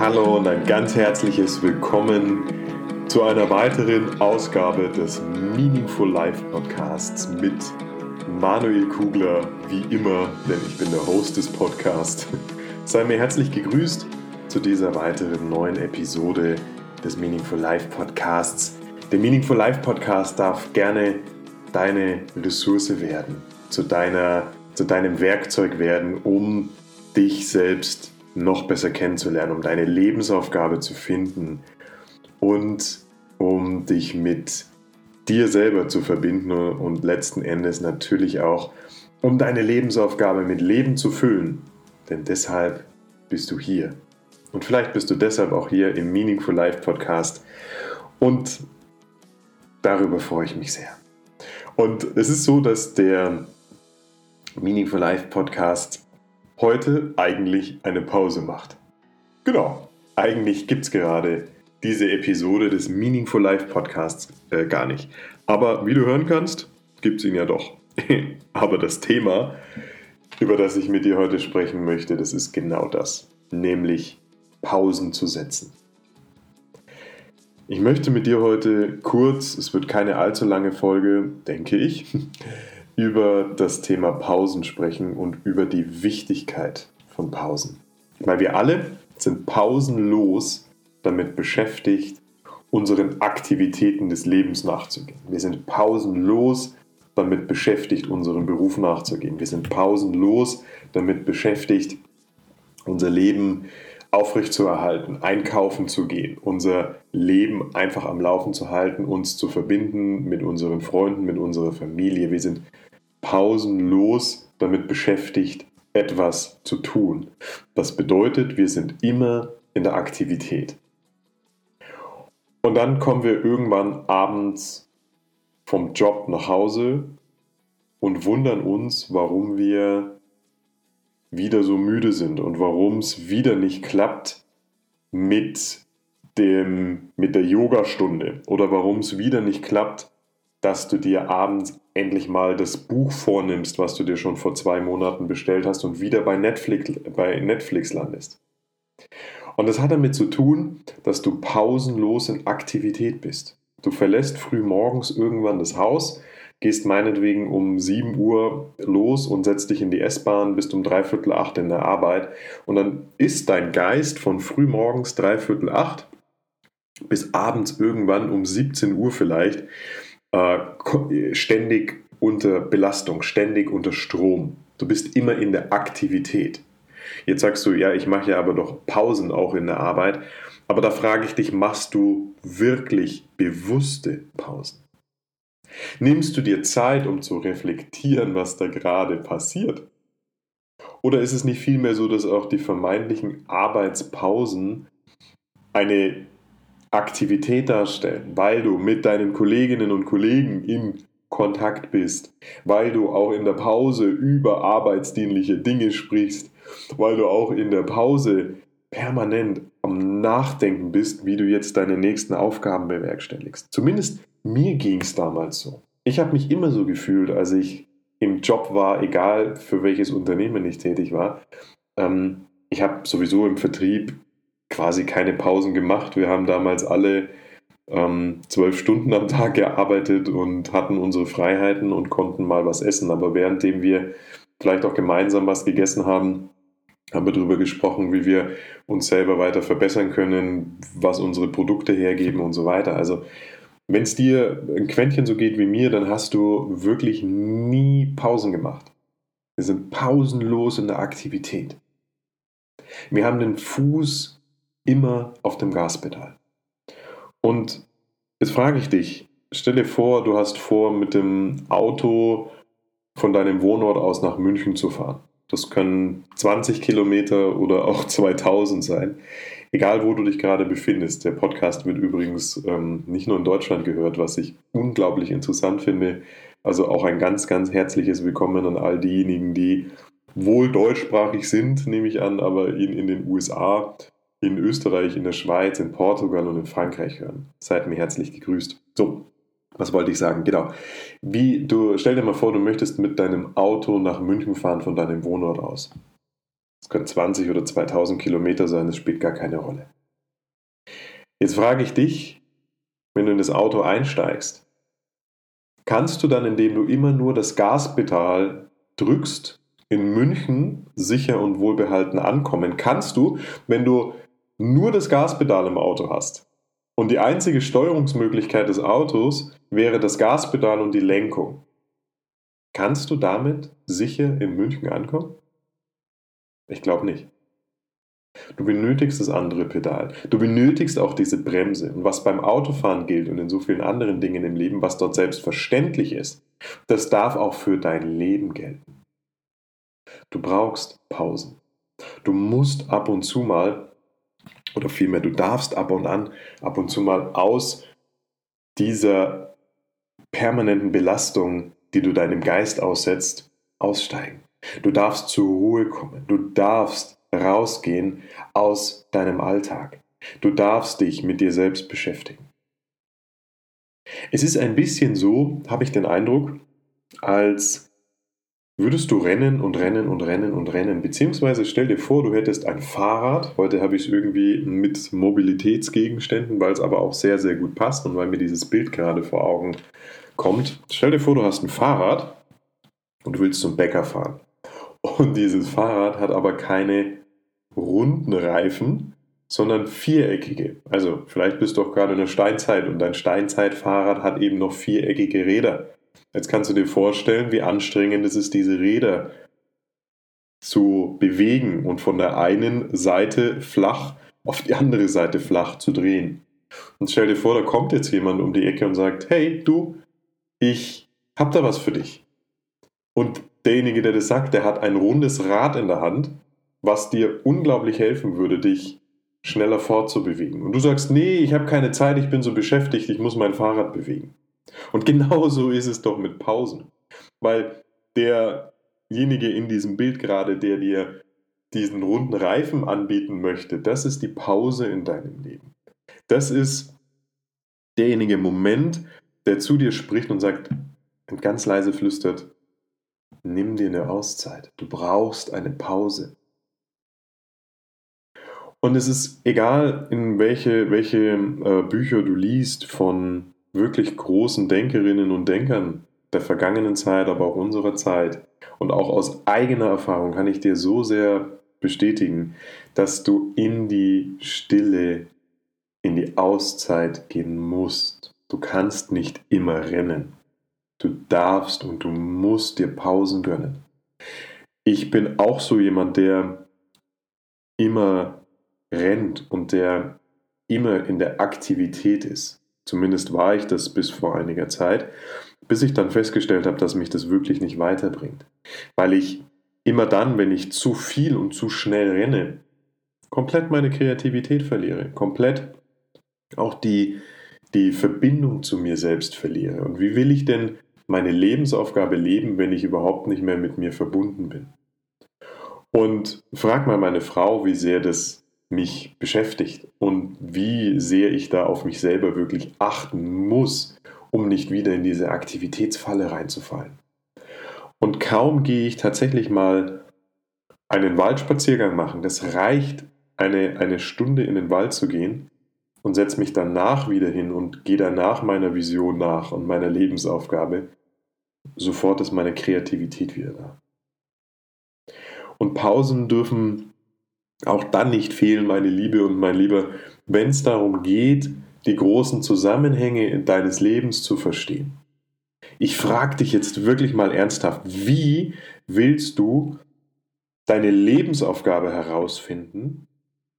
Hallo und ein ganz herzliches Willkommen zu einer weiteren Ausgabe des Meaningful Life Podcasts mit Manuel Kugler, wie immer, denn ich bin der Host des Podcasts. Sei mir herzlich gegrüßt zu dieser weiteren neuen Episode des Meaningful Life Podcasts. Der Meaningful Life Podcast darf gerne deine Ressource werden, zu, deiner, zu deinem Werkzeug werden, um dich selbst noch besser kennenzulernen, um deine Lebensaufgabe zu finden und um dich mit dir selber zu verbinden und letzten Endes natürlich auch, um deine Lebensaufgabe mit Leben zu füllen. Denn deshalb bist du hier. Und vielleicht bist du deshalb auch hier im Meaningful Life Podcast. Und darüber freue ich mich sehr. Und es ist so, dass der Meaningful Life Podcast heute eigentlich eine Pause macht. Genau, eigentlich gibt es gerade diese Episode des Meaningful Life Podcasts äh, gar nicht. Aber wie du hören kannst, gibt es ihn ja doch. Aber das Thema, über das ich mit dir heute sprechen möchte, das ist genau das, nämlich Pausen zu setzen. Ich möchte mit dir heute kurz, es wird keine allzu lange Folge, denke ich, über das Thema Pausen sprechen und über die Wichtigkeit von Pausen. Weil wir alle sind pausenlos damit beschäftigt, unseren Aktivitäten des Lebens nachzugehen. Wir sind pausenlos damit beschäftigt, unserem Beruf nachzugehen. Wir sind pausenlos damit beschäftigt, unser Leben aufrechtzuerhalten, einkaufen zu gehen, unser Leben einfach am Laufen zu halten, uns zu verbinden mit unseren Freunden, mit unserer Familie. Wir sind pausenlos damit beschäftigt, etwas zu tun. Das bedeutet, wir sind immer in der Aktivität. Und dann kommen wir irgendwann abends vom Job nach Hause und wundern uns, warum wir wieder so müde sind und warum es wieder nicht klappt mit, dem, mit der Yogastunde oder warum es wieder nicht klappt, dass du dir abends endlich mal das Buch vornimmst, was du dir schon vor zwei Monaten bestellt hast und wieder bei Netflix, bei Netflix landest. Und das hat damit zu tun, dass du pausenlos in Aktivität bist. Du verlässt früh morgens irgendwann das Haus, gehst meinetwegen um 7 Uhr los und setzt dich in die S-Bahn, bist um dreiviertel acht in der Arbeit und dann ist dein Geist von früh morgens dreiviertel acht bis abends irgendwann um 17 Uhr vielleicht äh, ständig unter Belastung, ständig unter Strom. Du bist immer in der Aktivität. Jetzt sagst du, ja, ich mache ja aber doch Pausen auch in der Arbeit. Aber da frage ich dich, machst du wirklich bewusste Pausen? Nimmst du dir Zeit, um zu reflektieren, was da gerade passiert? Oder ist es nicht vielmehr so, dass auch die vermeintlichen Arbeitspausen eine Aktivität darstellen, weil du mit deinen Kolleginnen und Kollegen in Kontakt bist, weil du auch in der Pause über arbeitsdienliche Dinge sprichst, weil du auch in der Pause permanent am Nachdenken bist, wie du jetzt deine nächsten Aufgaben bewerkstelligst. Zumindest mir ging es damals so. Ich habe mich immer so gefühlt, als ich im Job war, egal für welches Unternehmen ich tätig war. Ähm, ich habe sowieso im Vertrieb quasi keine Pausen gemacht. Wir haben damals alle ähm, zwölf Stunden am Tag gearbeitet und hatten unsere Freiheiten und konnten mal was essen. Aber währenddem wir vielleicht auch gemeinsam was gegessen haben, haben wir darüber gesprochen, wie wir uns selber weiter verbessern können, was unsere Produkte hergeben und so weiter. Also wenn es dir ein Quäntchen so geht wie mir, dann hast du wirklich nie Pausen gemacht. Wir sind pausenlos in der Aktivität. Wir haben den Fuß immer auf dem Gaspedal. Und jetzt frage ich dich, stell dir vor, du hast vor, mit dem Auto von deinem Wohnort aus nach München zu fahren. Das können 20 Kilometer oder auch 2000 sein. Egal, wo du dich gerade befindest. Der Podcast wird übrigens ähm, nicht nur in Deutschland gehört, was ich unglaublich interessant finde. Also auch ein ganz, ganz herzliches Willkommen an all diejenigen, die wohl deutschsprachig sind, nehme ich an, aber in, in den USA in Österreich, in der Schweiz, in Portugal und in Frankreich hören. Seid mir herzlich gegrüßt. So, was wollte ich sagen? Genau. Wie du stell dir mal vor, du möchtest mit deinem Auto nach München fahren von deinem Wohnort aus. Es können 20 oder 2000 Kilometer sein, das spielt gar keine Rolle. Jetzt frage ich dich, wenn du in das Auto einsteigst, kannst du dann, indem du immer nur das Gaspedal drückst, in München sicher und wohlbehalten ankommen? Kannst du, wenn du nur das Gaspedal im Auto hast und die einzige Steuerungsmöglichkeit des Autos wäre das Gaspedal und die Lenkung, kannst du damit sicher in München ankommen? Ich glaube nicht. Du benötigst das andere Pedal. Du benötigst auch diese Bremse. Und was beim Autofahren gilt und in so vielen anderen Dingen im Leben, was dort selbstverständlich ist, das darf auch für dein Leben gelten. Du brauchst Pausen. Du musst ab und zu mal, oder vielmehr, du darfst ab und an, ab und zu mal aus dieser permanenten Belastung, die du deinem Geist aussetzt, aussteigen. Du darfst zur Ruhe kommen. Du darfst rausgehen aus deinem Alltag. Du darfst dich mit dir selbst beschäftigen. Es ist ein bisschen so, habe ich den Eindruck, als würdest du rennen und rennen und rennen und rennen. Beziehungsweise stell dir vor, du hättest ein Fahrrad. Heute habe ich es irgendwie mit Mobilitätsgegenständen, weil es aber auch sehr, sehr gut passt und weil mir dieses Bild gerade vor Augen kommt. Stell dir vor, du hast ein Fahrrad und du willst zum Bäcker fahren. Und dieses Fahrrad hat aber keine runden Reifen, sondern viereckige. Also vielleicht bist du auch gerade in der Steinzeit und dein Steinzeitfahrrad hat eben noch viereckige Räder. Jetzt kannst du dir vorstellen, wie anstrengend es ist, diese Räder zu bewegen und von der einen Seite flach auf die andere Seite flach zu drehen. Und stell dir vor, da kommt jetzt jemand um die Ecke und sagt, hey du, ich hab da was für dich. Und derjenige, der das sagt, der hat ein rundes Rad in der Hand, was dir unglaublich helfen würde, dich schneller fortzubewegen. Und du sagst, nee, ich habe keine Zeit, ich bin so beschäftigt, ich muss mein Fahrrad bewegen. Und genauso ist es doch mit Pausen. Weil derjenige in diesem Bild gerade, der dir diesen runden Reifen anbieten möchte, das ist die Pause in deinem Leben. Das ist derjenige Moment, der zu dir spricht und sagt und ganz leise flüstert, nimm dir eine Auszeit. Du brauchst eine Pause. Und es ist egal, in welche, welche äh, Bücher du liest von wirklich großen Denkerinnen und Denkern der vergangenen Zeit, aber auch unserer Zeit. Und auch aus eigener Erfahrung kann ich dir so sehr bestätigen, dass du in die Stille, in die Auszeit gehen musst. Du kannst nicht immer rennen. Du darfst und du musst dir Pausen gönnen. Ich bin auch so jemand, der immer rennt und der immer in der Aktivität ist. Zumindest war ich das bis vor einiger Zeit, bis ich dann festgestellt habe, dass mich das wirklich nicht weiterbringt. Weil ich immer dann, wenn ich zu viel und zu schnell renne, komplett meine Kreativität verliere, komplett auch die, die Verbindung zu mir selbst verliere. Und wie will ich denn meine Lebensaufgabe leben, wenn ich überhaupt nicht mehr mit mir verbunden bin? Und frag mal meine Frau, wie sehr das mich beschäftigt und wie sehr ich da auf mich selber wirklich achten muss, um nicht wieder in diese Aktivitätsfalle reinzufallen. Und kaum gehe ich tatsächlich mal einen Waldspaziergang machen, das reicht, eine, eine Stunde in den Wald zu gehen und setze mich danach wieder hin und gehe danach meiner Vision nach und meiner Lebensaufgabe, sofort ist meine Kreativität wieder da. Und Pausen dürfen auch dann nicht fehlen, meine Liebe und mein Lieber, wenn es darum geht, die großen Zusammenhänge deines Lebens zu verstehen. Ich frage dich jetzt wirklich mal ernsthaft, wie willst du deine Lebensaufgabe herausfinden,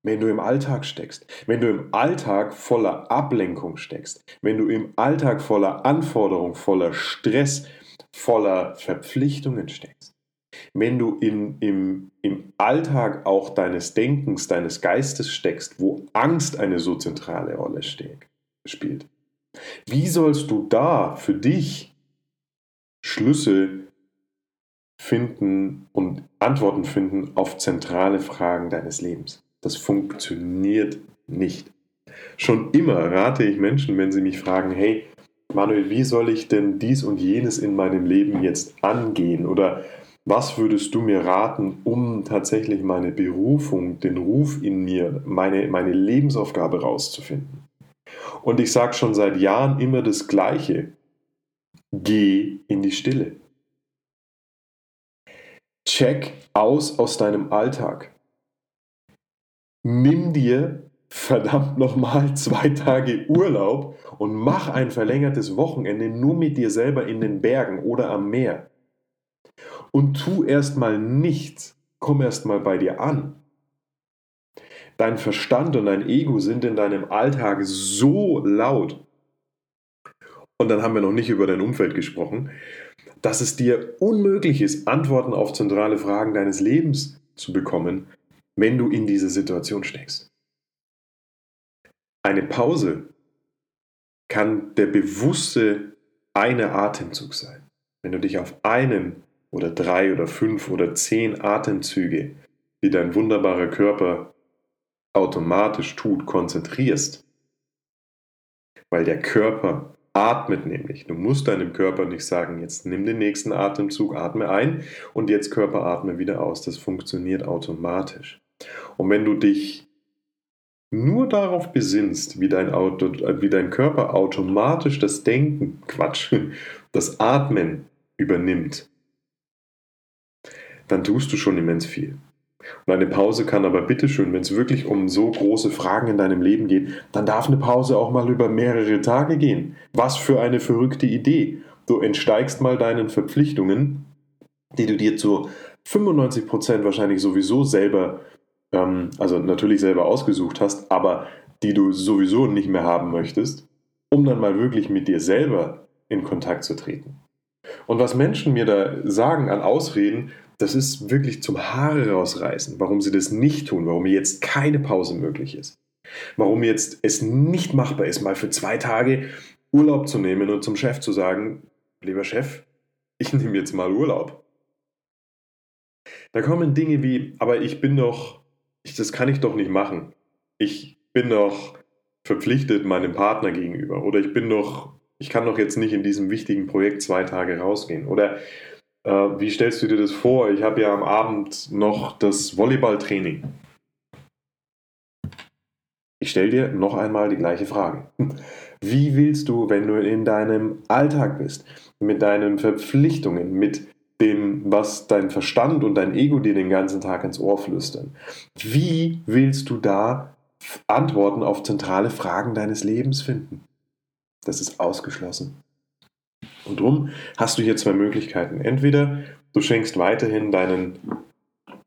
wenn du im Alltag steckst, wenn du im Alltag voller Ablenkung steckst, wenn du im Alltag voller Anforderung, voller Stress, voller Verpflichtungen steckst? Wenn du in, im, im Alltag auch deines Denkens, deines Geistes steckst, wo Angst eine so zentrale Rolle steht, spielt. Wie sollst du da für dich Schlüssel finden und Antworten finden auf zentrale Fragen deines Lebens? Das funktioniert nicht. Schon immer rate ich Menschen, wenn sie mich fragen, hey, Manuel, wie soll ich denn dies und jenes in meinem Leben jetzt angehen? Oder Was würdest du mir raten, um tatsächlich meine Berufung, den Ruf in mir, meine, meine Lebensaufgabe rauszufinden? Und ich sage schon seit Jahren immer das Gleiche. Geh in die Stille. Check aus aus deinem Alltag. Nimm dir verdammt nochmal zwei Tage Urlaub und mach ein verlängertes Wochenende nur mit dir selber in den Bergen oder am Meer. Und tu erstmal nichts, komm erstmal bei dir an. Dein Verstand und dein Ego sind in deinem Alltag so laut, und dann haben wir noch nicht über dein Umfeld gesprochen, dass es dir unmöglich ist, Antworten auf zentrale Fragen deines Lebens zu bekommen, wenn du in diese Situation steckst. Eine Pause kann der bewusste eine Atemzug sein. Wenn du dich auf einen oder drei oder fünf oder zehn Atemzüge, die dein wunderbarer Körper automatisch tut, konzentrierst, weil der Körper atmet nämlich. Du musst deinem Körper nicht sagen, jetzt nimm den nächsten Atemzug, atme ein und jetzt Körper atme wieder aus. Das funktioniert automatisch. Und wenn du dich nur darauf besinnst, wie dein, Auto, wie dein Körper automatisch das Denken, Quatsch, das Atmen übernimmt, dann tust du schon immens viel. Und eine Pause kann aber bitteschön, wenn es wirklich um so große Fragen in deinem Leben geht, dann darf eine Pause auch mal über mehrere Tage gehen. Was für eine verrückte Idee. Du entsteigst mal deinen Verpflichtungen, die du dir zu 95% wahrscheinlich sowieso selber ähm, also natürlich selber ausgesucht hast, aber die du sowieso nicht mehr haben möchtest, um dann mal wirklich mit dir selber in Kontakt zu treten. Und was Menschen mir da sagen an Ausreden, das ist wirklich zum Haare rausreißen, warum sie das nicht tun, warum jetzt keine Pause möglich ist. Warum jetzt es nicht machbar ist, mal für zwei Tage Urlaub zu nehmen und zum Chef zu sagen, lieber Chef, ich nehme jetzt mal Urlaub. Da kommen Dinge wie, aber ich bin doch ich, das kann ich doch nicht machen. Ich bin doch verpflichtet meinem Partner gegenüber oder ich bin doch, ich kann doch jetzt nicht in diesem wichtigen Projekt zwei Tage rausgehen. Oder äh, wie stellst du dir das vor? Ich habe ja am Abend noch das Volleyballtraining. Ich stelle dir noch einmal die gleiche Frage. Wie willst du, wenn du in deinem Alltag bist, mit deinen Verpflichtungen, mit dem, was dein Verstand und dein Ego dir den ganzen Tag ins Ohr flüstern. Wie willst du da Antworten auf zentrale Fragen deines Lebens finden? Das ist ausgeschlossen. Und darum hast du hier zwei Möglichkeiten. Entweder du schenkst weiterhin deinen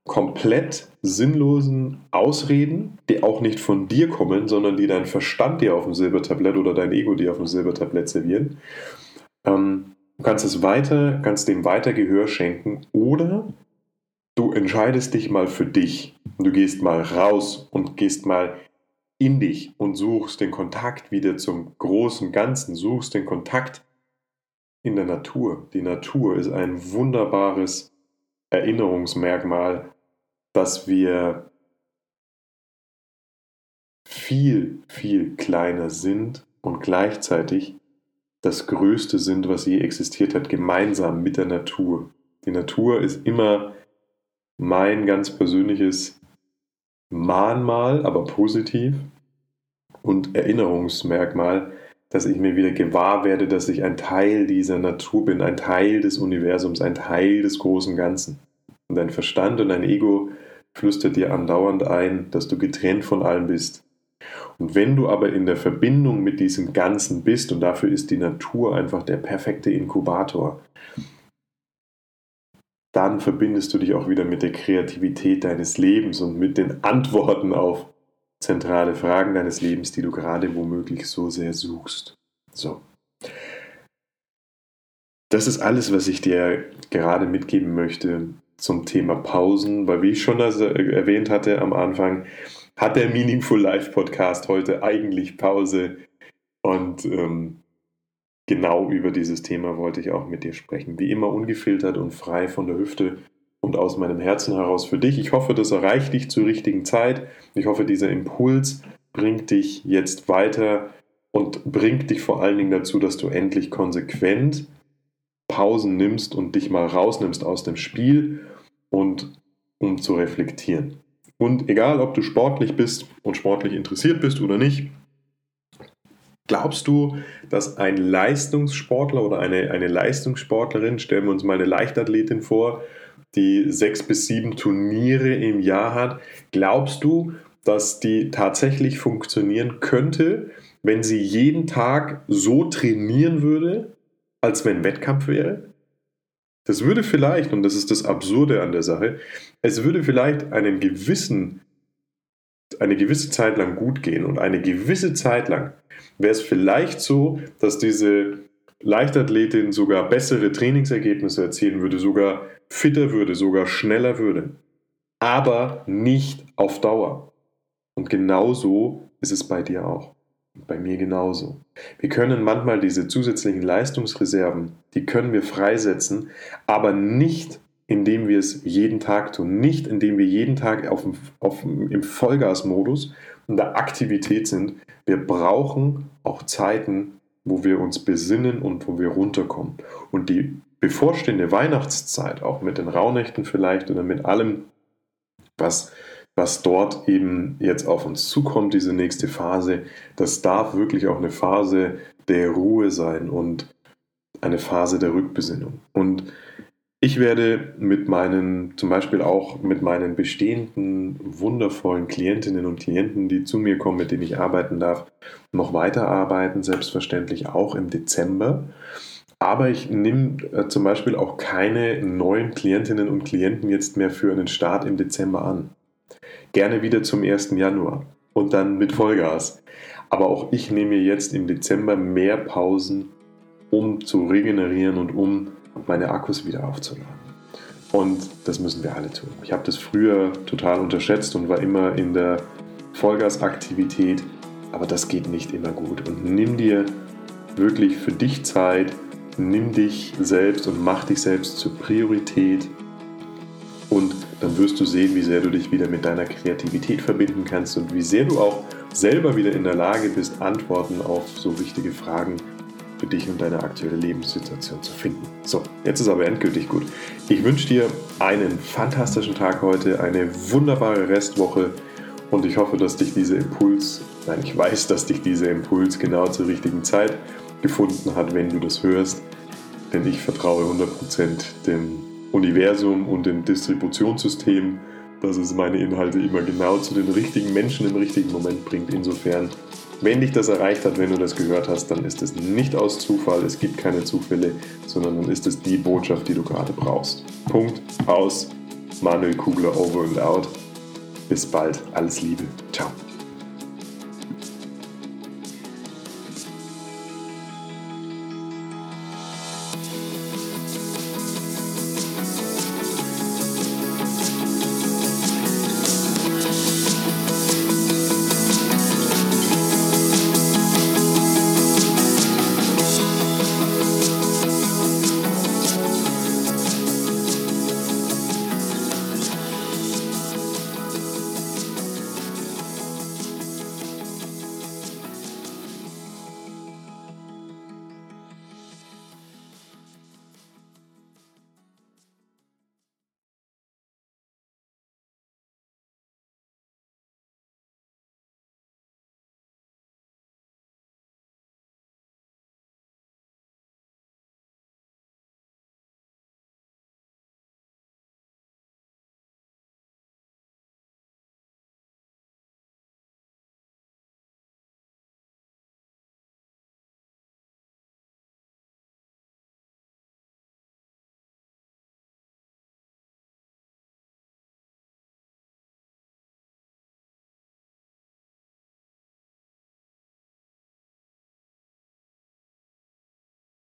komplett sinnlosen Ausreden, die auch nicht von dir kommen, sondern die dein Verstand dir auf dem Silbertablett oder dein Ego dir auf dem Silbertablett servieren. Ähm, Du kannst es weiter, kannst dem weiter Gehör schenken oder du entscheidest dich mal für dich du gehst mal raus und gehst mal in dich und suchst den Kontakt wieder zum großen Ganzen, suchst den Kontakt in der Natur. Die Natur ist ein wunderbares Erinnerungsmerkmal, dass wir viel, viel kleiner sind und gleichzeitig das Größte sind, was je existiert hat, gemeinsam mit der Natur. Die Natur ist immer mein ganz persönliches Mahnmal, aber positiv und Erinnerungsmerkmal, dass ich mir wieder gewahr werde, dass ich ein Teil dieser Natur bin, ein Teil des Universums, ein Teil des großen Ganzen. Und dein Verstand und dein Ego flüstert dir andauernd ein, dass du getrennt von allem bist, und wenn du aber in der Verbindung mit diesem Ganzen bist, und dafür ist die Natur einfach der perfekte Inkubator, dann verbindest du dich auch wieder mit der Kreativität deines Lebens und mit den Antworten auf zentrale Fragen deines Lebens, die du gerade womöglich so sehr suchst. So. Das ist alles, was ich dir gerade mitgeben möchte zum Thema Pausen, weil wie ich schon erwähnt hatte am Anfang, hat der Meaningful Life Podcast heute eigentlich Pause. Und ähm, genau über dieses Thema wollte ich auch mit dir sprechen. Wie immer ungefiltert und frei von der Hüfte und aus meinem Herzen heraus für dich. Ich hoffe, das erreicht dich zur richtigen Zeit. Ich hoffe, dieser Impuls bringt dich jetzt weiter und bringt dich vor allen Dingen dazu, dass du endlich konsequent Pausen nimmst und dich mal rausnimmst aus dem Spiel und um zu reflektieren. Und egal, ob du sportlich bist und sportlich interessiert bist oder nicht, glaubst du, dass ein Leistungssportler oder eine, eine Leistungssportlerin, stellen wir uns mal eine Leichtathletin vor, die sechs bis sieben Turniere im Jahr hat, glaubst du, dass die tatsächlich funktionieren könnte, wenn sie jeden Tag so trainieren würde, als wenn Wettkampf wäre? Das würde vielleicht, und das ist das Absurde an der Sache, es würde vielleicht einen gewissen, eine gewisse Zeit lang gut gehen und eine gewisse Zeit lang wäre es vielleicht so, dass diese Leichtathletin sogar bessere Trainingsergebnisse erzielen würde, sogar fitter würde, sogar schneller würde. Aber nicht auf Dauer. Und genauso ist es bei dir auch. Bei mir genauso. Wir können manchmal diese zusätzlichen Leistungsreserven, die können wir freisetzen, aber nicht indem wir es jeden Tag tun, nicht indem wir jeden Tag auf auf, im Vollgasmodus und der Aktivität sind. Wir brauchen auch Zeiten, wo wir uns besinnen und wo wir runterkommen. Und die bevorstehende Weihnachtszeit, auch mit den Rauhnächten vielleicht oder mit allem, was was dort eben jetzt auf uns zukommt, diese nächste Phase, das darf wirklich auch eine Phase der Ruhe sein und eine Phase der Rückbesinnung. Und ich werde mit meinen, zum Beispiel auch mit meinen bestehenden wundervollen Klientinnen und Klienten, die zu mir kommen, mit denen ich arbeiten darf, noch weiterarbeiten, selbstverständlich auch im Dezember. Aber ich nehme äh, zum Beispiel auch keine neuen Klientinnen und Klienten jetzt mehr für einen Start im Dezember an. Gerne wieder zum 1. Januar und dann mit Vollgas. Aber auch ich nehme jetzt im Dezember mehr Pausen, um zu regenerieren und um meine Akkus wieder aufzuladen. Und das müssen wir alle tun. Ich habe das früher total unterschätzt und war immer in der Vollgasaktivität, aber das geht nicht immer gut. Und nimm dir wirklich für dich Zeit, nimm dich selbst und mach dich selbst zur Priorität und dann wirst du sehen, wie sehr du dich wieder mit deiner Kreativität verbinden kannst und wie sehr du auch selber wieder in der Lage bist, Antworten auf so wichtige Fragen für dich und deine aktuelle Lebenssituation zu finden. So, jetzt ist aber endgültig gut. Ich wünsche dir einen fantastischen Tag heute, eine wunderbare Restwoche und ich hoffe, dass dich dieser Impuls, nein, ich weiß, dass dich dieser Impuls genau zur richtigen Zeit gefunden hat, wenn du das hörst, denn ich vertraue 100% dem Universum und dem Distributionssystem, dass es meine Inhalte immer genau zu den richtigen Menschen im richtigen Moment bringt. Insofern, wenn dich das erreicht hat, wenn du das gehört hast, dann ist es nicht aus Zufall, es gibt keine Zufälle, sondern dann ist es die Botschaft, die du gerade brauchst. Punkt, aus. Manuel Kugler, over and out. Bis bald, alles Liebe. Ciao.